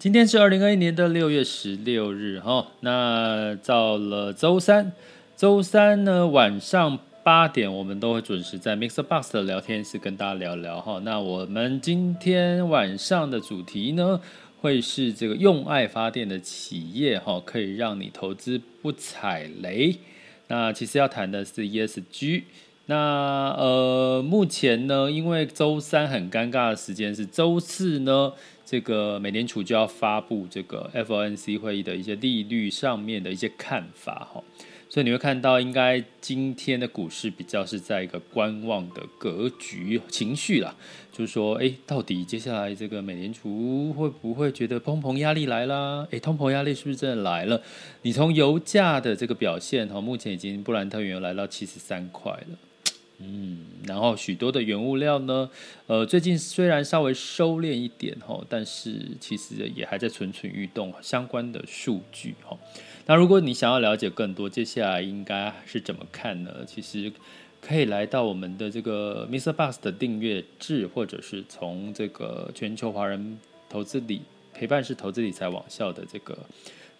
今天是二零二一年的六月十六日，哈，那到了周三，周三呢晚上八点，我们都会准时在 MixerBox 的聊天室跟大家聊聊，哈。那我们今天晚上的主题呢，会是这个用爱发电的企业，哈，可以让你投资不踩雷。那其实要谈的是 ESG。那呃，目前呢，因为周三很尴尬的时间是周四呢，这个美联储就要发布这个 FOMC 会议的一些利率上面的一些看法哈，所以你会看到，应该今天的股市比较是在一个观望的格局情绪啦，就是说，哎，到底接下来这个美联储会不会觉得通膨压力来啦？哎，通膨压力是不是真的来了？你从油价的这个表现哈，目前已经布兰特原油来到七十三块了。嗯，然后许多的原物料呢，呃，最近虽然稍微收敛一点哈，但是其实也还在蠢蠢欲动相关的数据哈。那如果你想要了解更多，接下来应该是怎么看呢？其实可以来到我们的这个 Mister Bus 的订阅制，或者是从这个全球华人投资理陪伴式投资理财网校的这个。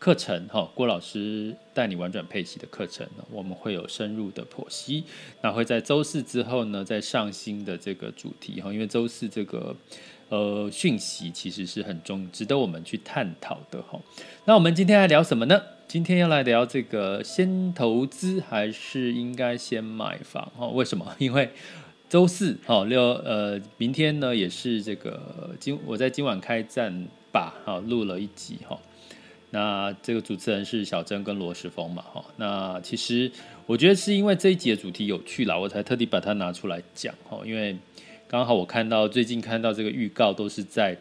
课程哈，郭老师带你玩转配息的课程，我们会有深入的剖析。那会在周四之后呢，再上新的这个主题哈，因为周四这个呃讯息其实是很重，值得我们去探讨的哈。那我们今天来聊什么呢？今天要来聊这个先投资还是应该先买房哈？为什么？因为周四哈六呃，明天呢也是这个今我在今晚开战吧哈，录了一集哈。那这个主持人是小珍跟罗时丰嘛，哈。那其实我觉得是因为这一集的主题有趣啦，我才特地把它拿出来讲，哈。因为刚好我看到最近看到这个预告，都是在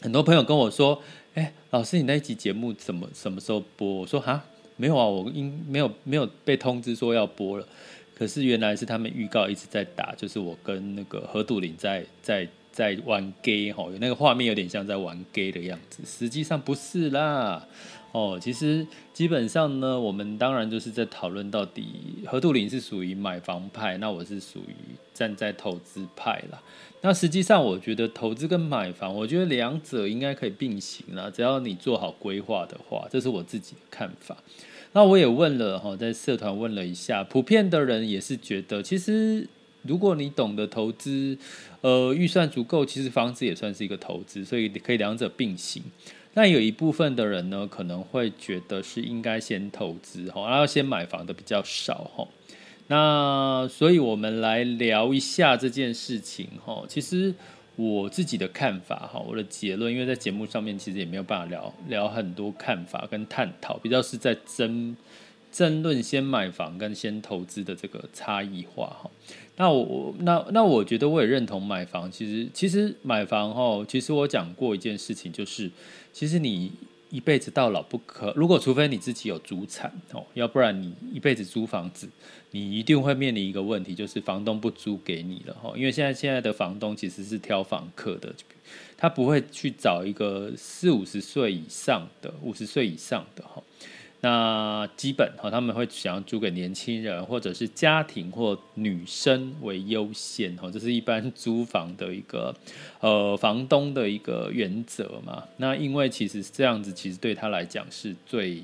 很多朋友跟我说，哎，老师你那一集节目怎么什么时候播？我说哈，没有啊，我应没有没有被通知说要播了。可是原来是他们预告一直在打，就是我跟那个何杜林在在。在玩 gay 哈，有那个画面有点像在玩 gay 的样子，实际上不是啦。哦，其实基本上呢，我们当然就是在讨论到底何杜林是属于买房派，那我是属于站在投资派啦。那实际上我觉得投资跟买房，我觉得两者应该可以并行啦，只要你做好规划的话，这是我自己的看法。那我也问了哈，在社团问了一下，普遍的人也是觉得，其实。如果你懂得投资，呃，预算足够，其实房子也算是一个投资，所以可以两者并行。那有一部分的人呢，可能会觉得是应该先投资哈，然后先买房的比较少哈。那所以我们来聊一下这件事情哈。其实我自己的看法哈，我的结论，因为在节目上面其实也没有办法聊聊很多看法跟探讨，比较是在争争论先买房跟先投资的这个差异化哈。那我那那我觉得我也认同买房，其实其实买房哦，其实我讲过一件事情，就是其实你一辈子到老不可，如果除非你自己有主产哦，要不然你一辈子租房子，你一定会面临一个问题，就是房东不租给你了哈，因为现在现在的房东其实是挑房客的，他不会去找一个四五十岁以上的，五十岁以上的哈。那基本哈，他们会想要租给年轻人，或者是家庭或女生为优先哈，这是一般租房的一个呃房东的一个原则嘛。那因为其实这样子，其实对他来讲是最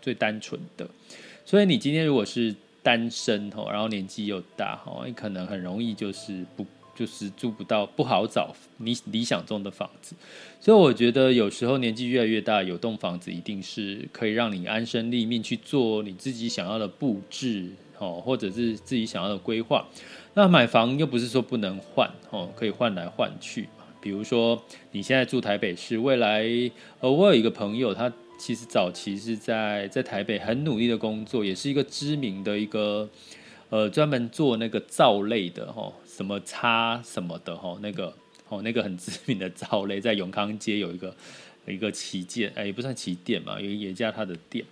最单纯的。所以你今天如果是单身哈，然后年纪又大哈，你可能很容易就是不就是租不到，不好找你理想中的房子。所以我觉得有时候年纪越来越大，有栋房子一定是可以让你安身立命去做你自己想要的布置哦，或者是自己想要的规划。那买房又不是说不能换哦，可以换来换去。比如说，你现在住台北市，未来呃，我有一个朋友，他其实早期是在在台北很努力的工作，也是一个知名的一个呃，专门做那个皂类的哈，什么擦什么的哈，那个哦，那个很知名的皂类，在永康街有一个一个旗舰，哎，也不算旗舰嘛，有一家他的店。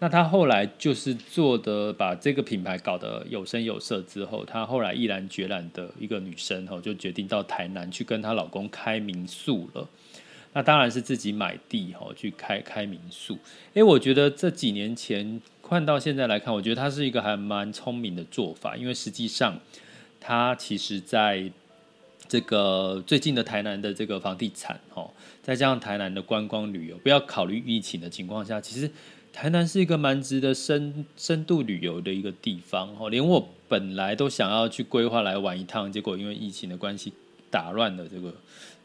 那他后来就是做的，把这个品牌搞得有声有色之后，他后来毅然决然的一个女生哈，就决定到台南去跟她老公开民宿了。那当然是自己买地哈，去开开民宿。诶，我觉得这几年前换到现在来看，我觉得他是一个还蛮聪明的做法，因为实际上他其实在这个最近的台南的这个房地产哦，再加上台南的观光旅游，不要考虑疫情的情况下，其实。台南是一个蛮值得深深度旅游的一个地方哦，连我本来都想要去规划来玩一趟，结果因为疫情的关系打乱了这个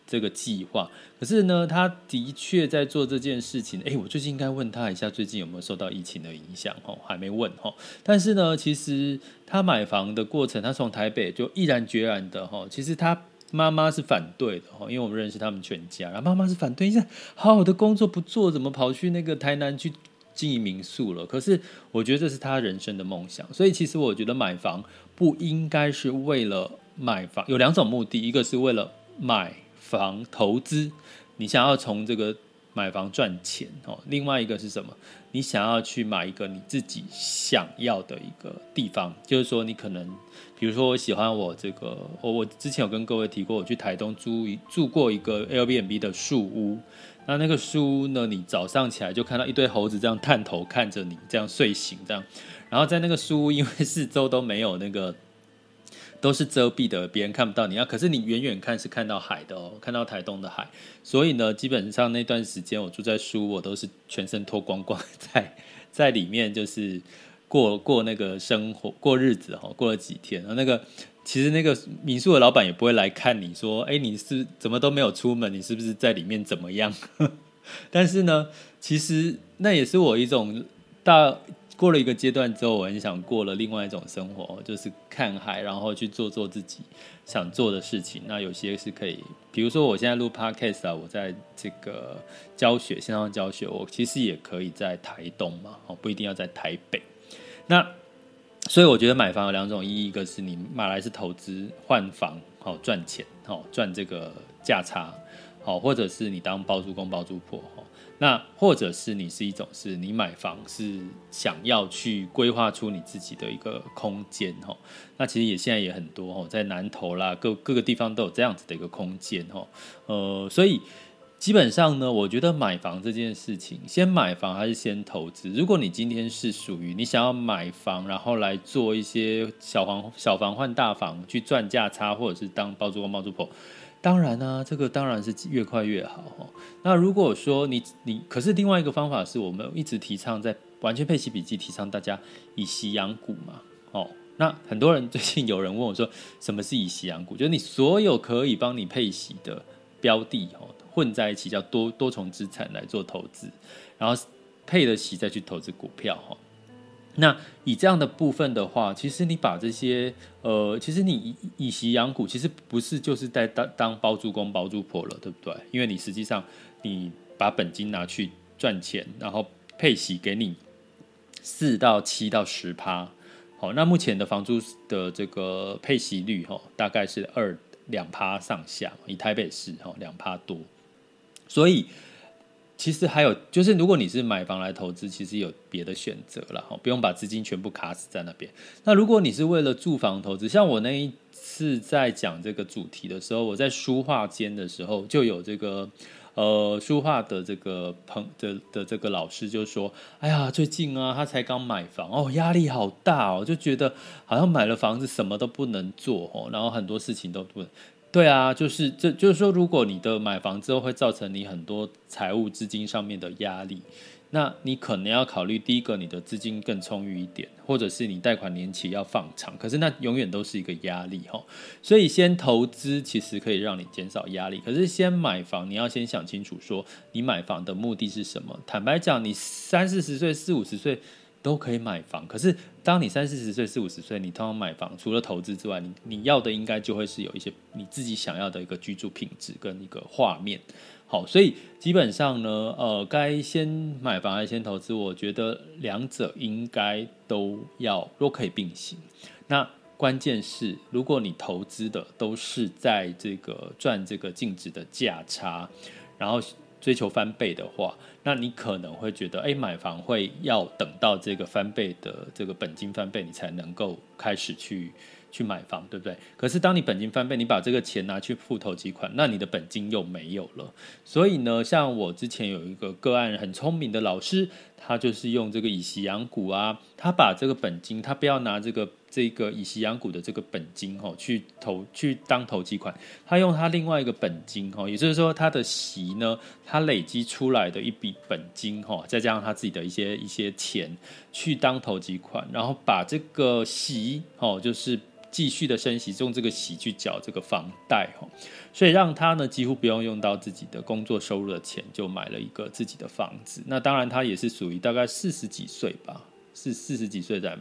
这个计划。可是呢，他的确在做这件事情。诶，我最近应该问他一下，最近有没有受到疫情的影响？哦，还没问哦。但是呢，其实他买房的过程，他从台北就毅然决然的哈。其实他妈妈是反对的哈，因为我们认识他们全家，然后妈妈是反对，现在好好的工作不做，怎么跑去那个台南去？经营民宿了，可是我觉得这是他人生的梦想，所以其实我觉得买房不应该是为了买房，有两种目的，一个是为了买房投资，你想要从这个买房赚钱哦，另外一个是什么？你想要去买一个你自己想要的一个地方，就是说你可能，比如说我喜欢我这个，我我之前有跟各位提过，我去台东租一住过一个 Airbnb 的树屋。那那个书呢？你早上起来就看到一堆猴子这样探头看着你，这样睡醒这样。然后在那个书，因为四周都没有那个，都是遮蔽的，别人看不到你。啊可是你远远看是看到海的哦，看到台东的海。所以呢，基本上那段时间我住在书，我都是全身脱光光在在里面，就是过过那个生活过日子哈。过了几天，然后那个。其实那个民宿的老板也不会来看你说，哎，你是怎么都没有出门？你是不是在里面怎么样？但是呢，其实那也是我一种大过了一个阶段之后，我很想过了另外一种生活，就是看海，然后去做做自己想做的事情。那有些是可以，比如说我现在录 Podcast 啊，我在这个教学线上教学，我其实也可以在台东嘛，哦，不一定要在台北。那。所以我觉得买房有两种意义，一个是你买来是投资换房，好赚钱，好赚这个价差，好，或者是你当包租公包租婆，那或者是你是一种是你买房是想要去规划出你自己的一个空间，那其实也现在也很多，在南投啦，各各个地方都有这样子的一个空间，呃，所以。基本上呢，我觉得买房这件事情，先买房还是先投资？如果你今天是属于你想要买房，然后来做一些小房小房换大房去赚价差，或者是当包租公包租婆，当然呢、啊，这个当然是越快越好。那如果说你你，可是另外一个方法是我们一直提倡在完全配息笔记提倡大家以息养股嘛。哦，那很多人最近有人问我说，什么是以息养股？就是你所有可以帮你配息的标的哦。混在一起叫多多重资产来做投资，然后配了息再去投资股票哈。那以这样的部分的话，其实你把这些呃，其实你以以息养股，其实不是就是在当当包租公包租婆了，对不对？因为你实际上你把本金拿去赚钱，然后配息给你四到七到十趴。好，那目前的房租的这个配息率哈，大概是二两趴上下，以台北市哈两趴多。所以，其实还有就是，如果你是买房来投资，其实有别的选择了哈，不用把资金全部卡死在那边。那如果你是为了住房投资，像我那一次在讲这个主题的时候，我在书画间的时候，就有这个呃书画的这个朋的的这个老师就说：“哎呀，最近啊，他才刚买房哦，压力好大哦，就觉得好像买了房子什么都不能做哦，然后很多事情都不能。”对啊，就是这就是说，如果你的买房之后会造成你很多财务资金上面的压力。那你可能要考虑，第一个，你的资金更充裕一点，或者是你贷款年期要放长，可是那永远都是一个压力哈。所以先投资其实可以让你减少压力，可是先买房你要先想清楚，说你买房的目的是什么。坦白讲，你三四十岁、四五十岁都可以买房，可是当你三四十岁、四五十岁，你通常买房除了投资之外，你你要的应该就会是有一些你自己想要的一个居住品质跟一个画面。好，所以基本上呢，呃，该先买房还是先投资？我觉得两者应该都要都可以并行。那关键是，如果你投资的都是在这个赚这个净值的价差，然后追求翻倍的话，那你可能会觉得，哎，买房会要等到这个翻倍的这个本金翻倍，你才能够开始去。去买房，对不对？可是当你本金翻倍，你把这个钱拿去付投机款，那你的本金又没有了。所以呢，像我之前有一个个案，很聪明的老师，他就是用这个以息养股啊，他把这个本金，他不要拿这个这个以息养股的这个本金哦，去投去当投机款，他用他另外一个本金哦，也就是说他的息呢，他累积出来的一笔本金哦，再加上他自己的一些一些钱去当投机款，然后把这个息哦，就是。继续的升息，用这个息去缴这个房贷，所以让他呢几乎不用用到自己的工作收入的钱，就买了一个自己的房子。那当然他也是属于大概四十几岁吧，是四十几岁在。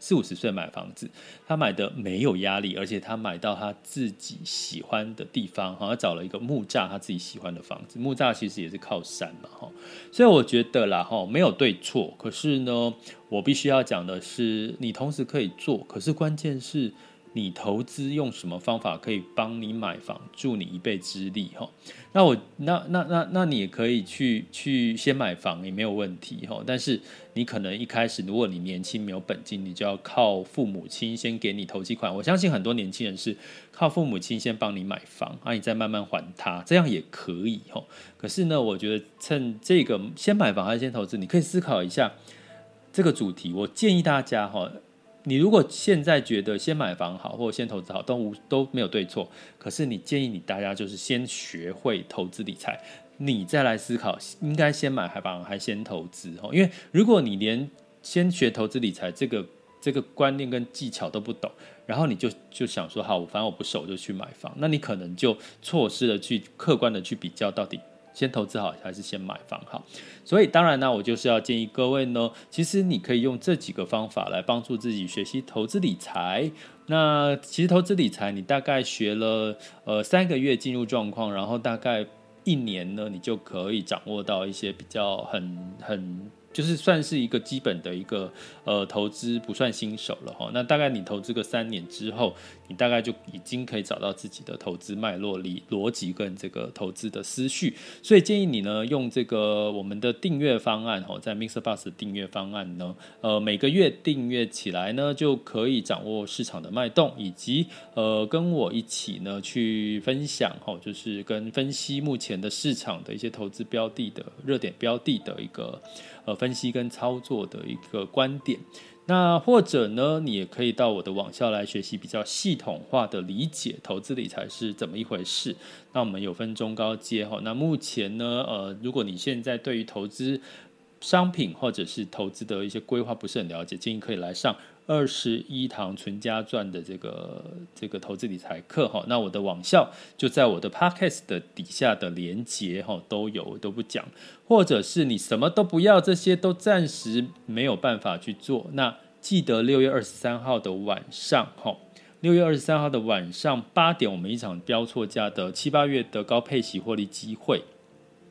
四五十岁买房子，他买的没有压力，而且他买到他自己喜欢的地方，哈，他找了一个木栅他自己喜欢的房子。木栅其实也是靠山嘛，哈，所以我觉得啦，哈，没有对错。可是呢，我必须要讲的是，你同时可以做，可是关键是。你投资用什么方法可以帮你买房，助你一臂之力哈？那我那那那那你也可以去去先买房也没有问题哈。但是你可能一开始如果你年轻没有本金，你就要靠父母亲先给你投期款。我相信很多年轻人是靠父母亲先帮你买房，啊，你再慢慢还他，这样也可以哈。可是呢，我觉得趁这个先买房还是先投资，你可以思考一下这个主题。我建议大家哈。你如果现在觉得先买房好，或者先投资好，都无都没有对错。可是你建议你大家就是先学会投资理财，你再来思考应该先买还房还先投资哦。因为如果你连先学投资理财这个这个观念跟技巧都不懂，然后你就就想说好，反正我不熟就去买房，那你可能就错失了去客观的去比较到底。先投资好还是先买房好？所以当然呢，我就是要建议各位呢，其实你可以用这几个方法来帮助自己学习投资理财。那其实投资理财，你大概学了呃三个月进入状况，然后大概一年呢，你就可以掌握到一些比较很很。就是算是一个基本的一个呃投资，不算新手了哈。那大概你投资个三年之后，你大概就已经可以找到自己的投资脉络、理逻辑跟这个投资的思绪。所以建议你呢，用这个我们的订阅方案哈，在 Mr. Bus 订阅方案呢，呃每个月订阅起来呢，就可以掌握市场的脉动，以及呃跟我一起呢去分享哈，就是跟分析目前的市场的一些投资标的的热点标的的一个呃分。析跟操作的一个观点，那或者呢，你也可以到我的网校来学习比较系统化的理解投资理财是怎么一回事。那我们有分中高阶哈，那目前呢，呃，如果你现在对于投资商品或者是投资的一些规划不是很了解，建议可以来上。二十一堂存家传的这个这个投资理财课哈，那我的网校就在我的 podcast 的底下的连接哈都有我都不讲，或者是你什么都不要，这些都暂时没有办法去做，那记得六月二十三号的晚上哈，六月二十三号的晚上八点，我们一场标错价的七八月的高配息获利机会。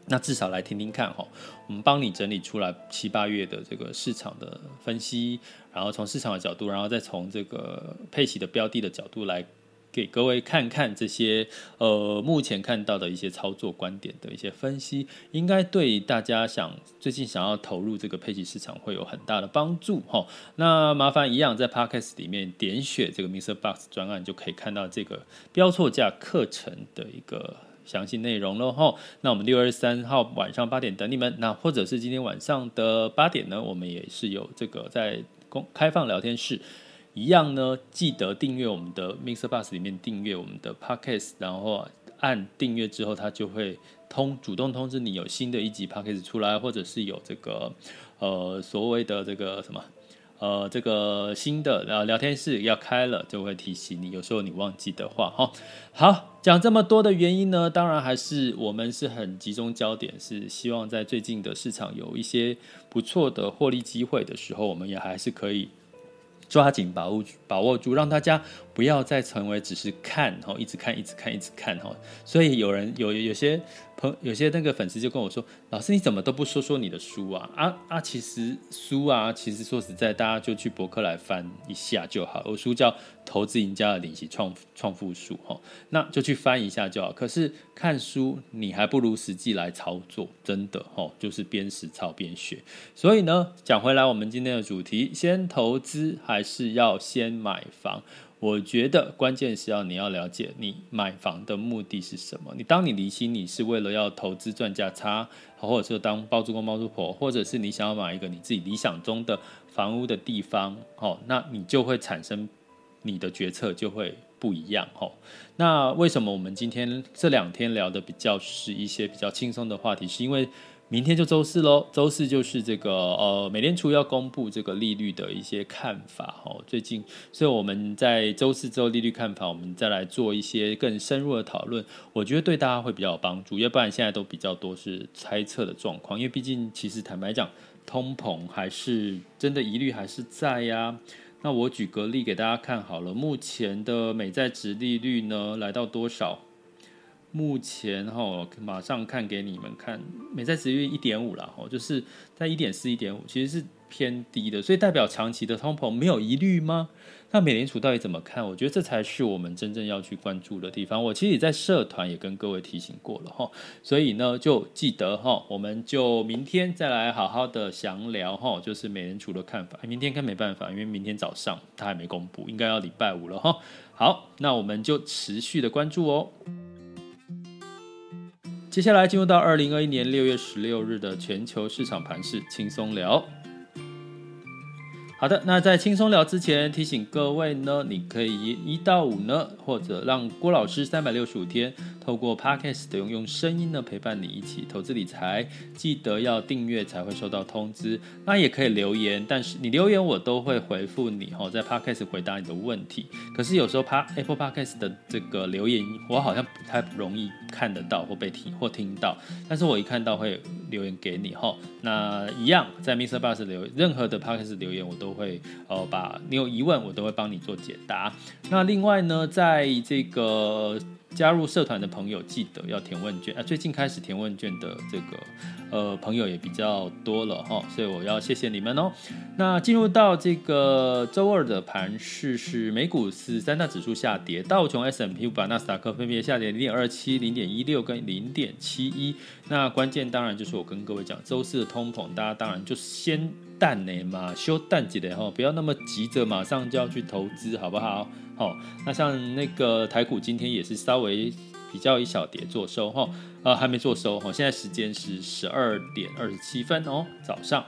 那至少来听听看哈，我们帮你整理出来七八月的这个市场的分析，然后从市场的角度，然后再从这个配息的标的的角度来给各位看看这些呃目前看到的一些操作观点的一些分析，应该对大家想最近想要投入这个配息市场会有很大的帮助哈。那麻烦一样在 Podcast 里面点选这个 Mr. Box 专案，就可以看到这个标错价课程的一个。详细内容了哈，那我们六月三号晚上八点等你们，那或者是今天晚上的八点呢，我们也是有这个在公开放聊天室，一样呢，记得订阅我们的 Mixer Bus 里面订阅我们的 Podcast，然后按订阅之后，它就会通主动通知你有新的一集 Podcast 出来，或者是有这个呃所谓的这个什么。呃，这个新的聊聊天室要开了，就会提醒你。有时候你忘记的话，哈，好，讲这么多的原因呢，当然还是我们是很集中焦点，是希望在最近的市场有一些不错的获利机会的时候，我们也还是可以抓紧把握把握住，让大家。不要再成为只是看，一直看，一直看，一直看，所以有人有有些朋有些那个粉丝就跟我说：“老师，你怎么都不说说你的书啊？”啊啊，其实书啊，其实说实在，大家就去博客来翻一下就好。我书叫《投资赢家的领息创创富术》哈，那就去翻一下就好。可是看书你还不如实际来操作，真的哈，就是边实操边学。所以呢，讲回来，我们今天的主题，先投资还是要先买房？我觉得关键是要你要了解你买房的目的是什么。你当你离心，你是为了要投资赚价差，或者是当包租公包租婆，或者是你想要买一个你自己理想中的房屋的地方，哦，那你就会产生你的决策就会不一样，哦。那为什么我们今天这两天聊的比较是一些比较轻松的话题？是因为。明天就周四喽，周四就是这个呃，美联储要公布这个利率的一些看法哦。最近，所以我们在周四之后利率看法，我们再来做一些更深入的讨论，我觉得对大家会比较有帮助。要不然现在都比较多是猜测的状况，因为毕竟其实坦白讲，通膨还是真的疑虑还是在呀。那我举个例给大家看好了，目前的美债殖利率呢来到多少？目前哈，马上看给你们看，美债殖利率一点五了，哦，就是在一点四、一点五，其实是偏低的，所以代表长期的通膨没有疑虑吗？那美联储到底怎么看？我觉得这才是我们真正要去关注的地方。我其实也在社团也跟各位提醒过了哈，所以呢，就记得哈，我们就明天再来好好的详聊哈，就是美联储的看法。明天看没办法，因为明天早上他还没公布，应该要礼拜五了哈。好，那我们就持续的关注哦。接下来进入到二零二一年六月十六日的全球市场盘势轻松聊。好的，那在轻松聊之前，提醒各位呢，你可以一到五呢，或者让郭老师三百六十五天。透过 Podcast 的用用声音呢，陪伴你一起投资理财，记得要订阅才会收到通知。那也可以留言，但是你留言我都会回复你哈，在 Podcast 回答你的问题。可是有时候 Apple Podcast 的这个留言，我好像不太容易看得到或被听或听到。但是我一看到会留言给你哈。那一样在 MixerBox 留任何的 Podcast 留言，我都都会呃把你有疑问，我都会帮你做解答。那另外呢，在这个。加入社团的朋友记得要填问卷啊！最近开始填问卷的这个呃朋友也比较多了哈，所以我要谢谢你们哦。那进入到这个周二的盘势是美股是三大指数下跌，道琼 S M P 五百、纳斯达克分别下跌零点二七、零点一六跟零点七一。那关键当然就是我跟各位讲，周四的通膨，大家当然就先淡呢嘛，休淡几点哈，不要那么急着马上就要去投资，好不好？好，那像那个台股今天也是稍微比较一小跌做收哈，呃还没做收哈，现在时间是十二点二十七分哦，早上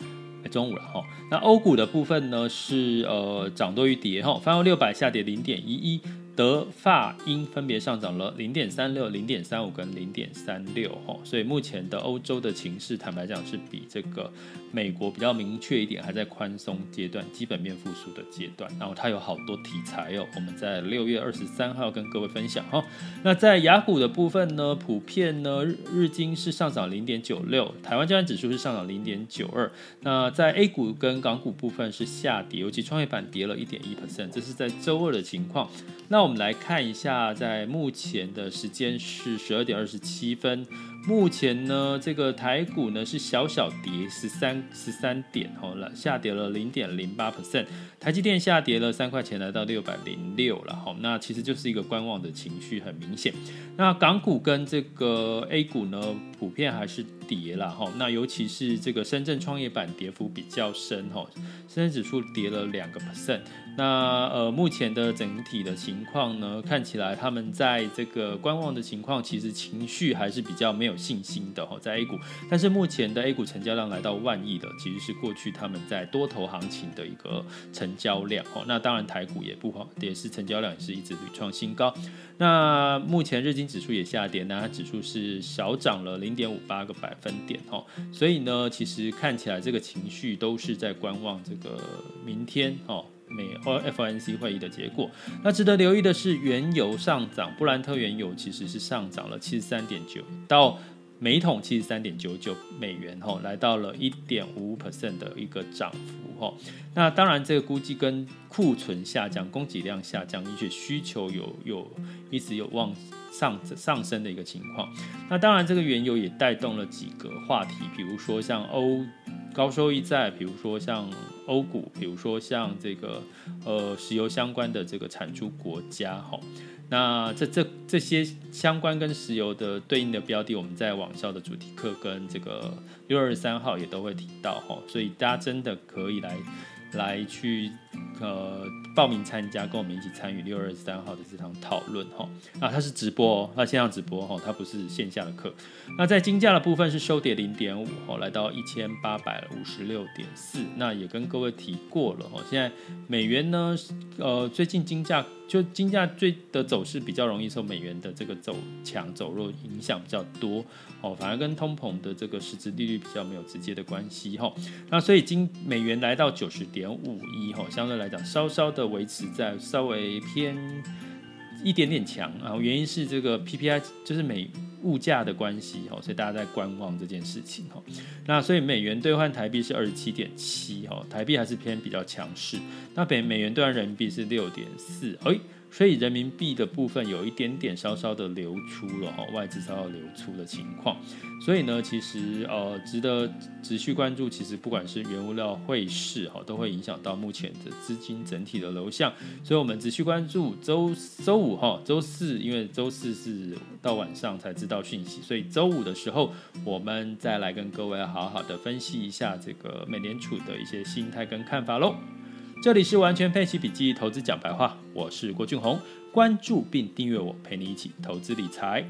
中午了哈。那欧股的部分呢是呃涨多于跌哈，泛欧六百下跌零点一一。德法英分别上涨了零点三六、零点三五跟零点三六哈，所以目前的欧洲的情势，坦白讲是比这个美国比较明确一点，还在宽松阶段、基本面复苏的阶段。然后它有好多题材哦，我们在六月二十三号跟各位分享哈。那在雅股的部分呢，普遍呢日日经是上涨零点九六，台湾加权指数是上涨零点九二。那在 A 股跟港股部分是下跌，尤其创业板跌了一点一 percent，这是在周二的情况。那我们来看一下，在目前的时间是十二点二十七分。目前呢，这个台股呢是小小跌十三十三点，哦，下跌了零点零八 percent。台积电下跌了三块钱，来到六百零六了，好，那其实就是一个观望的情绪很明显。那港股跟这个 A 股呢，普遍还是跌了，哈，那尤其是这个深圳创业板跌幅比较深，哈，深圳指数跌了两个 percent。那呃，目前的整体的情况呢，看起来他们在这个观望的情况，其实情绪还是比较没有。信心的哈在 A 股。但是目前的 A 股成交量来到万亿的，其实是过去他们在多头行情的一个成成交量哦。那当然台股也不好，也是成交量也是一直屡创新高。那目前日经指数也下跌，那它指数是小涨了零点五八个百分点哦。所以呢，其实看起来这个情绪都是在观望这个明天哦。美欧 FOMC 会议的结果，那值得留意的是，原油上涨，布兰特原油其实是上涨了七十三点九到每桶七十三点九九美元，吼，来到了一点五 percent 的一个涨幅，吼。那当然，这个估计跟库存下降、供给量下降，而且需求有有一直有望上上升的一个情况。那当然，这个原油也带动了几个话题，比如说像欧。高收益债，比如说像欧股，比如说像这个呃石油相关的这个产出国家，哈，那这这这些相关跟石油的对应的标的，我们在网校的主题课跟这个六二三号也都会提到，哈，所以大家真的可以来来去。呃，报名参加，跟我们一起参与六二三号的这场讨论哈。啊，它是直播哦，它线上直播哈，它不是线下的课。那在金价的部分是收跌零点五，哦，来到一千八百五十六点四。那也跟各位提过了哈，现在美元呢，呃，最近金价就金价最的走势比较容易受美元的这个走强走弱影响比较多哦，反而跟通膨的这个实质利率比较没有直接的关系哈。那所以金美元来到九十点五一哈，相对来讲。稍稍的维持在稍微偏一点点强，啊原因是这个 PPI 就是美物价的关系哦，所以大家在观望这件事情哦。那所以美元兑换台币是二十七点七哦，台币还是偏比较强势。那北美元兑换人民币是六点四，哎。所以人民币的部分有一点点稍稍的流出了哈，外资稍稍流出的情况。所以呢，其实呃值得持续关注。其实不管是原物料、汇市哈，都会影响到目前的资金整体的流向。所以我们持续关注周周五哈、周四，因为周四是到晚上才知道讯息，所以周五的时候我们再来跟各位好好的分析一下这个美联储的一些心态跟看法喽。这里是完全配奇笔记投资讲白话，我是郭俊宏，关注并订阅我，陪你一起投资理财。